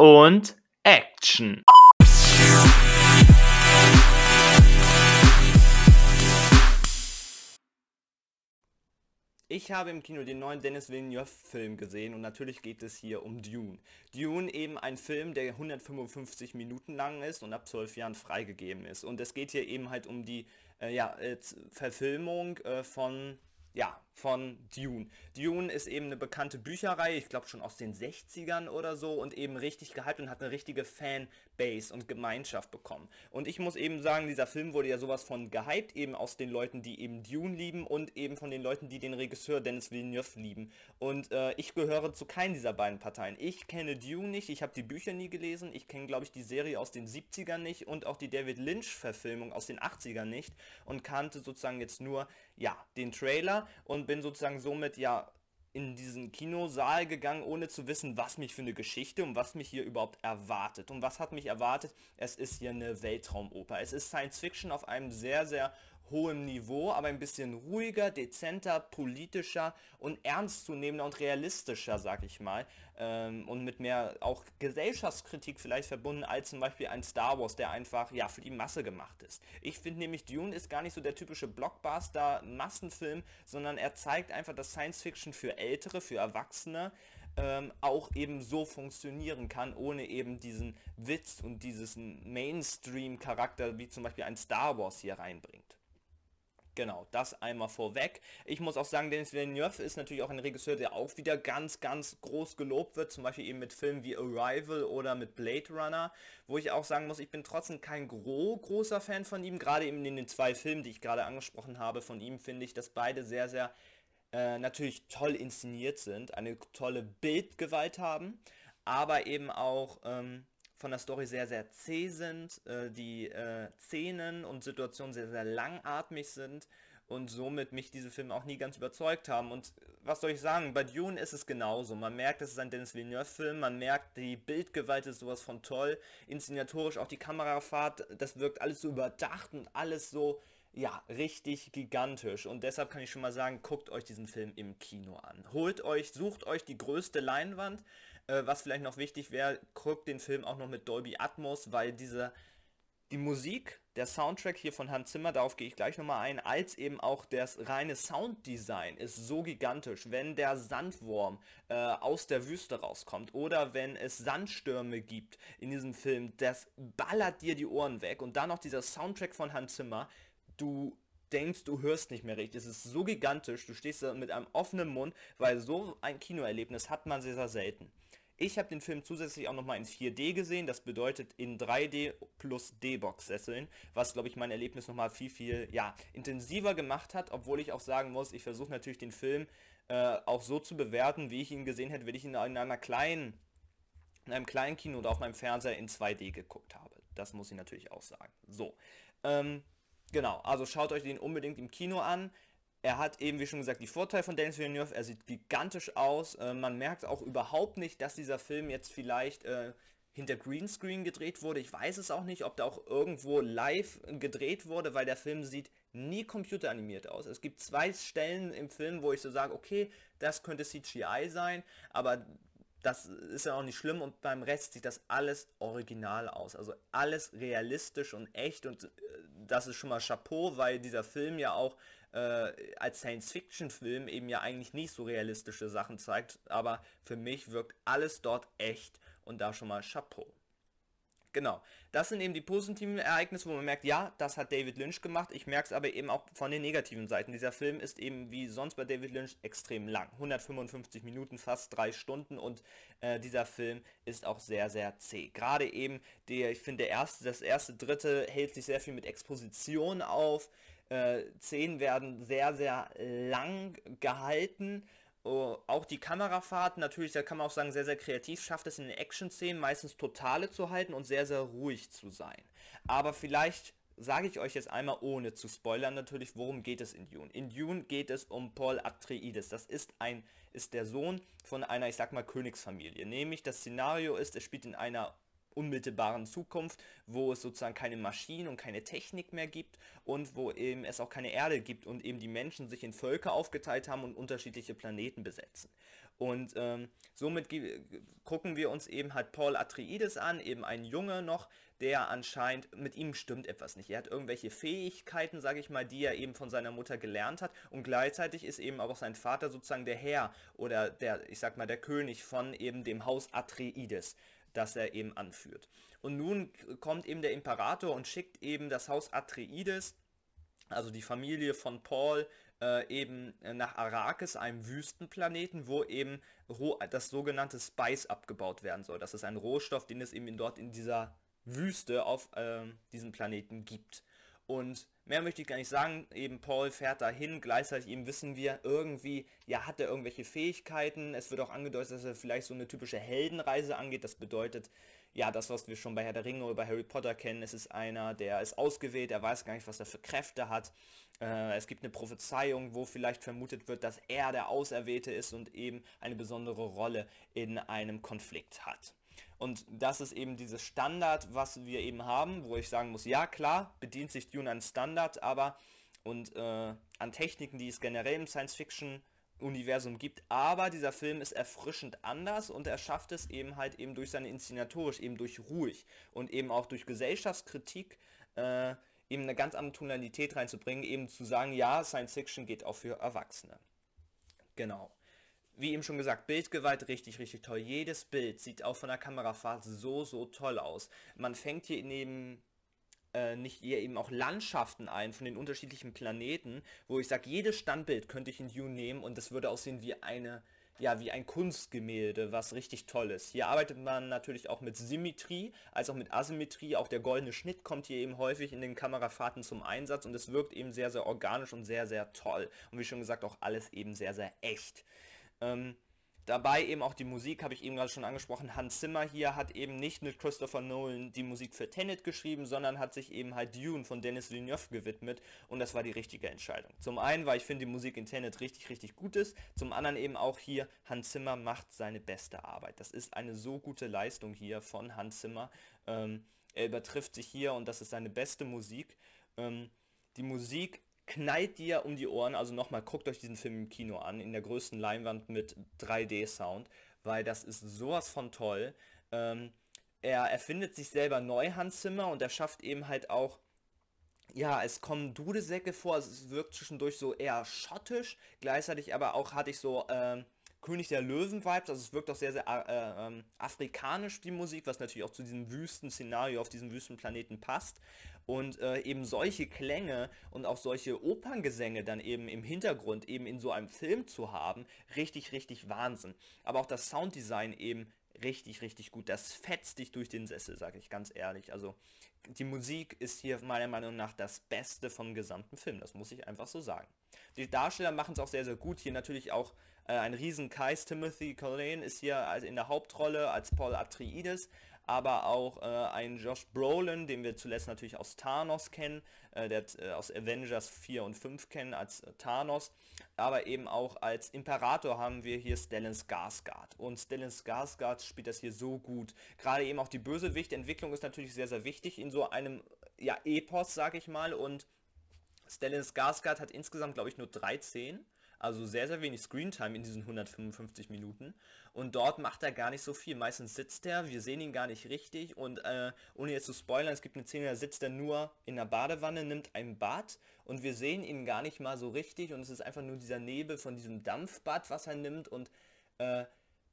und Action. Ich habe im Kino den neuen Dennis Villeneuve-Film gesehen und natürlich geht es hier um Dune. Dune eben ein Film, der 155 Minuten lang ist und ab 12 Jahren freigegeben ist. Und es geht hier eben halt um die äh, ja, äh, Verfilmung äh, von ja, von Dune. Dune ist eben eine bekannte Bücherreihe, ich glaube schon aus den 60ern oder so und eben richtig gehypt und hat eine richtige Fanbase und Gemeinschaft bekommen. Und ich muss eben sagen, dieser Film wurde ja sowas von gehypt, eben aus den Leuten, die eben Dune lieben und eben von den Leuten, die den Regisseur Dennis Villeneuve lieben. Und äh, ich gehöre zu keinen dieser beiden Parteien. Ich kenne Dune nicht, ich habe die Bücher nie gelesen, ich kenne glaube ich die Serie aus den 70ern nicht und auch die David Lynch-Verfilmung aus den 80ern nicht und kannte sozusagen jetzt nur, ja, den Trailer und bin sozusagen somit ja in diesen Kinosaal gegangen, ohne zu wissen, was mich für eine Geschichte und was mich hier überhaupt erwartet. Und was hat mich erwartet? Es ist hier eine Weltraumoper. Es ist Science Fiction auf einem sehr, sehr hohem Niveau, aber ein bisschen ruhiger, dezenter, politischer und ernstzunehmender und realistischer, sag ich mal. Ähm, und mit mehr auch Gesellschaftskritik vielleicht verbunden als zum Beispiel ein Star Wars, der einfach ja für die Masse gemacht ist. Ich finde nämlich Dune ist gar nicht so der typische Blockbuster-Massenfilm, sondern er zeigt einfach, dass Science Fiction für Ältere, für Erwachsene ähm, auch eben so funktionieren kann, ohne eben diesen Witz und diesen Mainstream-Charakter, wie zum Beispiel ein Star Wars hier reinbringt. Genau, das einmal vorweg. Ich muss auch sagen, Denis Villeneuve ist natürlich auch ein Regisseur, der auch wieder ganz, ganz groß gelobt wird, zum Beispiel eben mit Filmen wie Arrival oder mit Blade Runner, wo ich auch sagen muss, ich bin trotzdem kein gro großer Fan von ihm, gerade eben in den zwei Filmen, die ich gerade angesprochen habe, von ihm finde ich, dass beide sehr, sehr äh, natürlich toll inszeniert sind, eine tolle Bildgewalt haben, aber eben auch... Ähm, von der Story sehr, sehr zäh sind, äh, die äh, Szenen und Situationen sehr, sehr langatmig sind und somit mich diese Filme auch nie ganz überzeugt haben. Und was soll ich sagen, bei Dune ist es genauso. Man merkt, es ist ein Dennis Villeneuve-Film, man merkt, die Bildgewalt ist sowas von toll, inszenatorisch auch die Kamerafahrt, das wirkt alles so überdacht und alles so, ja, richtig gigantisch. Und deshalb kann ich schon mal sagen, guckt euch diesen Film im Kino an. Holt euch, sucht euch die größte Leinwand, äh, was vielleicht noch wichtig wäre, guckt den Film auch noch mit Dolby Atmos, weil diese die Musik, der Soundtrack hier von Hans Zimmer, darauf gehe ich gleich nochmal ein, als eben auch das reine Sounddesign ist so gigantisch. Wenn der Sandwurm äh, aus der Wüste rauskommt oder wenn es Sandstürme gibt in diesem Film, das ballert dir die Ohren weg. Und dann noch dieser Soundtrack von Hans Zimmer, du denkst, du hörst nicht mehr richtig. Es ist so gigantisch, du stehst da mit einem offenen Mund, weil so ein Kinoerlebnis hat man sehr, sehr selten. Ich habe den Film zusätzlich auch nochmal in 4D gesehen, das bedeutet in 3D plus D-Box-Sesseln, was glaube ich mein Erlebnis nochmal viel, viel ja, intensiver gemacht hat, obwohl ich auch sagen muss, ich versuche natürlich den Film äh, auch so zu bewerten, wie ich ihn gesehen hätte, wenn ich ihn in einer kleinen, in einem kleinen Kino oder auf meinem Fernseher in 2D geguckt habe. Das muss ich natürlich auch sagen. So, ähm, genau, also schaut euch den unbedingt im Kino an. Er hat eben, wie schon gesagt, die Vorteile von Denis Villeneuve. Er sieht gigantisch aus. Äh, man merkt auch überhaupt nicht, dass dieser Film jetzt vielleicht äh, hinter Greenscreen gedreht wurde. Ich weiß es auch nicht, ob da auch irgendwo live gedreht wurde, weil der Film sieht nie computeranimiert aus. Es gibt zwei Stellen im Film, wo ich so sage, okay, das könnte CGI sein, aber das ist ja auch nicht schlimm und beim Rest sieht das alles original aus. Also alles realistisch und echt und äh, das ist schon mal Chapeau, weil dieser Film ja auch äh, als Science-Fiction-Film eben ja eigentlich nicht so realistische Sachen zeigt, aber für mich wirkt alles dort echt und da schon mal Chapeau. Genau, das sind eben die positiven Ereignisse, wo man merkt, ja, das hat David Lynch gemacht. Ich merke es aber eben auch von den negativen Seiten. Dieser Film ist eben wie sonst bei David Lynch extrem lang. 155 Minuten, fast drei Stunden und äh, dieser Film ist auch sehr, sehr zäh. Gerade eben, der, ich finde, der erste, das erste Dritte hält sich sehr viel mit Exposition auf. Äh, Szenen werden sehr, sehr lang gehalten. Uh, auch die Kamerafahrt, natürlich, da kann man auch sagen, sehr, sehr kreativ, schafft es in den Action-Szenen meistens totale zu halten und sehr, sehr ruhig zu sein. Aber vielleicht sage ich euch jetzt einmal, ohne zu spoilern natürlich, worum geht es in Dune. In Dune geht es um Paul Atreides. Das ist ein, ist der Sohn von einer, ich sag mal, Königsfamilie. Nämlich das Szenario ist, es spielt in einer unmittelbaren Zukunft, wo es sozusagen keine Maschinen und keine Technik mehr gibt und wo eben es auch keine Erde gibt und eben die Menschen sich in Völker aufgeteilt haben und unterschiedliche Planeten besetzen. Und ähm, somit gucken wir uns eben halt Paul Atreides an, eben ein Junge noch, der anscheinend, mit ihm stimmt etwas nicht. Er hat irgendwelche Fähigkeiten, sage ich mal, die er eben von seiner Mutter gelernt hat und gleichzeitig ist eben auch sein Vater sozusagen der Herr oder der, ich sag mal, der König von eben dem Haus Atreides, das er eben anführt. Und nun kommt eben der Imperator und schickt eben das Haus Atreides, also die Familie von Paul, äh, eben nach Arrakis, einem Wüstenplaneten, wo eben das sogenannte Spice abgebaut werden soll. Das ist ein Rohstoff, den es eben dort in dieser Wüste auf äh, diesem Planeten gibt. Und mehr möchte ich gar nicht sagen, eben Paul fährt dahin, gleichzeitig eben wissen wir irgendwie, ja, hat er irgendwelche Fähigkeiten, es wird auch angedeutet, dass er vielleicht so eine typische Heldenreise angeht, das bedeutet, ja, das, was wir schon bei Herr der Ringe oder bei Harry Potter kennen, es ist einer, der ist ausgewählt, er weiß gar nicht, was er für Kräfte hat, äh, es gibt eine Prophezeiung, wo vielleicht vermutet wird, dass er der Auserwählte ist und eben eine besondere Rolle in einem Konflikt hat. Und das ist eben dieses Standard, was wir eben haben, wo ich sagen muss, ja klar, bedient sich Dune an Standard, aber und äh, an Techniken, die es generell im Science-Fiction-Universum gibt, aber dieser Film ist erfrischend anders und er schafft es eben halt eben durch seine Inszenatorisch, eben durch ruhig und eben auch durch Gesellschaftskritik äh, eben eine ganz andere Tonalität reinzubringen, eben zu sagen, ja, Science Fiction geht auch für Erwachsene. Genau wie eben schon gesagt, Bildgewalt richtig, richtig toll. Jedes Bild sieht auch von der Kamerafahrt so, so toll aus. Man fängt hier neben äh, nicht hier eben auch Landschaften ein von den unterschiedlichen Planeten, wo ich sage, jedes Standbild könnte ich in Dune nehmen und es würde aussehen wie eine, ja, wie ein Kunstgemälde, was richtig toll ist. Hier arbeitet man natürlich auch mit Symmetrie, als auch mit Asymmetrie. Auch der goldene Schnitt kommt hier eben häufig in den Kamerafahrten zum Einsatz und es wirkt eben sehr, sehr organisch und sehr, sehr toll. Und wie schon gesagt, auch alles eben sehr, sehr echt. Ähm, dabei eben auch die Musik, habe ich eben gerade schon angesprochen. Hans Zimmer hier hat eben nicht mit Christopher Nolan die Musik für Tenet geschrieben, sondern hat sich eben halt Dune von Dennis Villeneuve gewidmet und das war die richtige Entscheidung. Zum einen, weil ich finde die Musik in Tenet richtig, richtig gut ist. Zum anderen eben auch hier, Hans Zimmer macht seine beste Arbeit. Das ist eine so gute Leistung hier von Hans Zimmer. Ähm, er übertrifft sich hier und das ist seine beste Musik. Ähm, die Musik knallt dir um die Ohren. Also nochmal, guckt euch diesen Film im Kino an, in der größten Leinwand mit 3D-Sound, weil das ist sowas von toll. Ähm, er erfindet sich selber neu, Hans Zimmer, und er schafft eben halt auch, ja, es kommen Dudelsäcke vor, es wirkt zwischendurch so eher schottisch, gleichzeitig aber auch hatte ich so, ähm, König der Löwen-Vibes, also es wirkt auch sehr, sehr äh, äh, afrikanisch, die Musik, was natürlich auch zu diesem Wüsten-Szenario auf diesem Wüstenplaneten passt. Und äh, eben solche Klänge und auch solche Operngesänge dann eben im Hintergrund eben in so einem Film zu haben, richtig, richtig Wahnsinn. Aber auch das Sounddesign eben richtig, richtig gut. Das fetzt dich durch den Sessel, sage ich ganz ehrlich. Also die Musik ist hier meiner Meinung nach das Beste vom gesamten Film. Das muss ich einfach so sagen. Die Darsteller machen es auch sehr, sehr gut. Hier natürlich auch äh, ein riesen Kais Timothy Colleen ist hier in der Hauptrolle als Paul Atreides aber auch äh, ein Josh Brolin, den wir zuletzt natürlich aus Thanos kennen, äh, der äh, aus Avengers 4 und 5 kennen als äh, Thanos, aber eben auch als Imperator haben wir hier Stellan Skarsgård. Und Stellan Skarsgård spielt das hier so gut. Gerade eben auch die Bösewicht-Entwicklung ist natürlich sehr, sehr wichtig in so einem ja, Epos, sag ich mal, und Stellan Skarsgård hat insgesamt, glaube ich, nur 13 also sehr, sehr wenig Screentime in diesen 155 Minuten. Und dort macht er gar nicht so viel. Meistens sitzt er, wir sehen ihn gar nicht richtig. Und äh, ohne jetzt zu spoilern, es gibt eine Szene, da sitzt er nur in der Badewanne, nimmt ein Bad und wir sehen ihn gar nicht mal so richtig. Und es ist einfach nur dieser Nebel von diesem Dampfbad, was er nimmt und äh,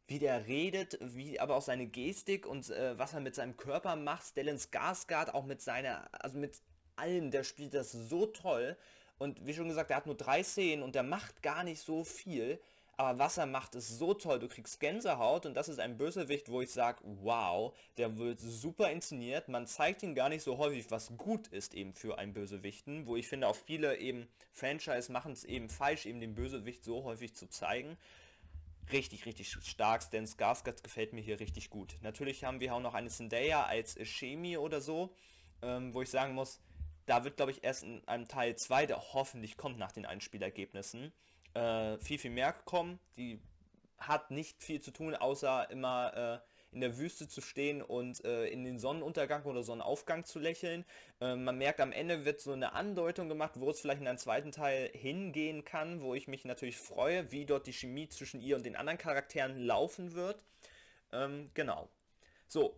wie der redet, wie aber auch seine Gestik und äh, was er mit seinem Körper macht. Stellan Skarsgård auch mit seiner, also mit allem, der spielt das so toll. Und wie schon gesagt, er hat nur drei Szenen und der macht gar nicht so viel. Aber was er macht, ist so toll. Du kriegst Gänsehaut und das ist ein Bösewicht, wo ich sage, wow, der wird super inszeniert. Man zeigt ihn gar nicht so häufig, was gut ist eben für einen Bösewichten. Wo ich finde, auch viele eben Franchise machen es eben falsch, eben den Bösewicht so häufig zu zeigen. Richtig, richtig stark. Denn Skarsgård gefällt mir hier richtig gut. Natürlich haben wir auch noch eine Zendaya als Chemie oder so, ähm, wo ich sagen muss, da wird, glaube ich, erst in einem Teil 2, der hoffentlich kommt nach den Einspielergebnissen, äh, viel, viel mehr kommen. Die hat nicht viel zu tun, außer immer äh, in der Wüste zu stehen und äh, in den Sonnenuntergang oder Sonnenaufgang zu lächeln. Äh, man merkt, am Ende wird so eine Andeutung gemacht, wo es vielleicht in einen zweiten Teil hingehen kann, wo ich mich natürlich freue, wie dort die Chemie zwischen ihr und den anderen Charakteren laufen wird. Ähm, genau. So,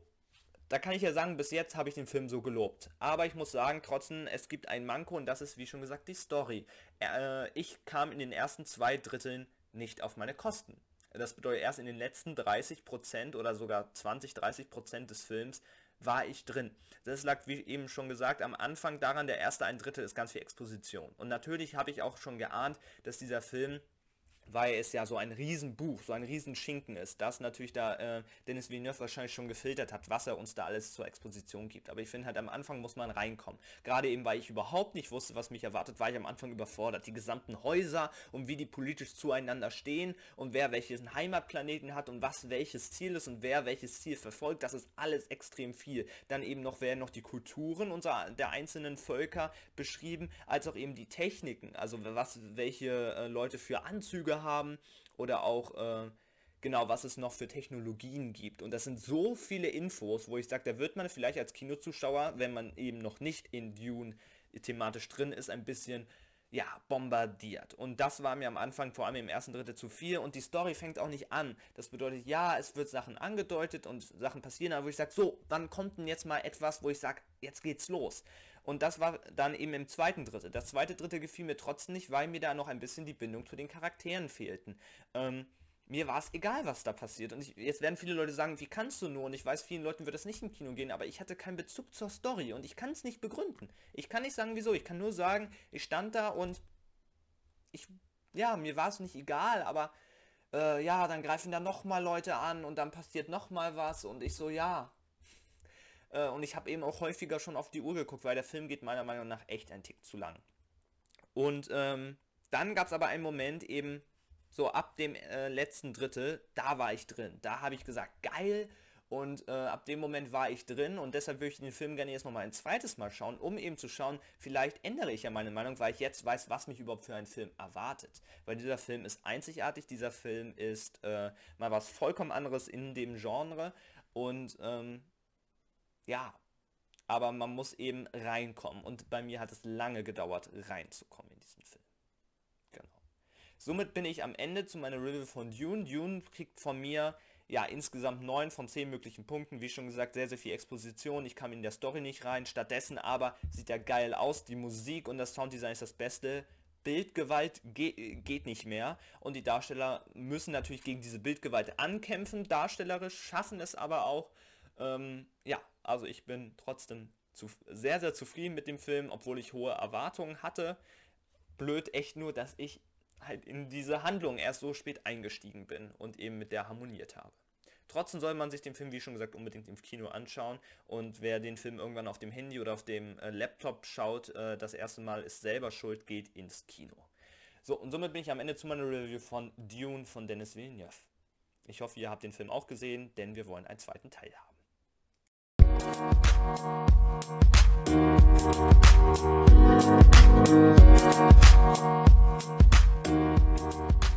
da kann ich ja sagen, bis jetzt habe ich den Film so gelobt. Aber ich muss sagen, trotzdem, es gibt ein Manko und das ist, wie schon gesagt, die Story. Äh, ich kam in den ersten zwei Dritteln nicht auf meine Kosten. Das bedeutet, erst in den letzten 30% oder sogar 20-30% des Films war ich drin. Das lag, wie eben schon gesagt, am Anfang daran, der erste ein Drittel ist ganz viel Exposition. Und natürlich habe ich auch schon geahnt, dass dieser Film weil es ja so ein Riesenbuch, so ein Riesenschinken ist, das natürlich da äh, Dennis Villeneuve wahrscheinlich schon gefiltert hat, was er uns da alles zur Exposition gibt. Aber ich finde halt am Anfang muss man reinkommen. Gerade eben, weil ich überhaupt nicht wusste, was mich erwartet, war ich am Anfang überfordert. Die gesamten Häuser und wie die politisch zueinander stehen und wer welchen Heimatplaneten hat und was welches Ziel ist und wer welches Ziel verfolgt, das ist alles extrem viel. Dann eben noch werden noch die Kulturen unserer der einzelnen Völker beschrieben, als auch eben die Techniken, also was welche äh, Leute für Anzüge haben oder auch äh, genau, was es noch für Technologien gibt. Und das sind so viele Infos, wo ich sage, da wird man vielleicht als Kinozuschauer, wenn man eben noch nicht in Dune thematisch drin ist, ein bisschen ja, bombardiert. Und das war mir am Anfang, vor allem im ersten Drittel, zu viel. Und die Story fängt auch nicht an. Das bedeutet, ja, es wird Sachen angedeutet und Sachen passieren, aber wo ich sage, so, dann kommt denn jetzt mal etwas, wo ich sage, jetzt geht's los. Und das war dann eben im zweiten Drittel. Das zweite Drittel gefiel mir trotzdem nicht, weil mir da noch ein bisschen die Bindung zu den Charakteren fehlten. Ähm, mir war es egal, was da passiert. Und ich, jetzt werden viele Leute sagen, wie kannst du nur? Und ich weiß, vielen Leuten wird das nicht im Kino gehen, aber ich hatte keinen Bezug zur Story und ich kann es nicht begründen. Ich kann nicht sagen, wieso. Ich kann nur sagen, ich stand da und ich, ja, mir war es nicht egal, aber äh, ja, dann greifen da nochmal Leute an und dann passiert nochmal was und ich so, ja, äh, und ich habe eben auch häufiger schon auf die Uhr geguckt, weil der Film geht meiner Meinung nach echt ein Tick zu lang. Und ähm, dann gab es aber einen Moment eben, so ab dem äh, letzten Drittel, da war ich drin. Da habe ich gesagt, geil. Und äh, ab dem Moment war ich drin und deshalb würde ich den Film gerne jetzt nochmal ein zweites Mal schauen, um eben zu schauen, vielleicht ändere ich ja meine Meinung, weil ich jetzt weiß, was mich überhaupt für einen Film erwartet. Weil dieser Film ist einzigartig, dieser Film ist äh, mal was vollkommen anderes in dem Genre und ähm, ja, aber man muss eben reinkommen. Und bei mir hat es lange gedauert, reinzukommen in diesen Film. Genau. Somit bin ich am Ende zu meiner Review von Dune. Dune kriegt von mir ja insgesamt 9 von 10 möglichen Punkten. Wie schon gesagt, sehr, sehr viel Exposition. Ich kam in der Story nicht rein. Stattdessen aber sieht er geil aus. Die Musik und das Sounddesign ist das Beste. Bildgewalt ge geht nicht mehr und die Darsteller müssen natürlich gegen diese Bildgewalt ankämpfen, darstellerisch, schaffen es aber auch. Ähm, ja, also ich bin trotzdem zu, sehr, sehr zufrieden mit dem Film, obwohl ich hohe Erwartungen hatte. Blöd echt nur, dass ich halt in diese Handlung erst so spät eingestiegen bin und eben mit der harmoniert habe. Trotzdem soll man sich den Film, wie schon gesagt, unbedingt im Kino anschauen. Und wer den Film irgendwann auf dem Handy oder auf dem äh, Laptop schaut, äh, das erste Mal ist selber schuld, geht ins Kino. So, und somit bin ich am Ende zu meiner Review von Dune von Dennis Villeneuve. Ich hoffe, ihr habt den Film auch gesehen, denn wir wollen einen zweiten Teil haben. Thank you.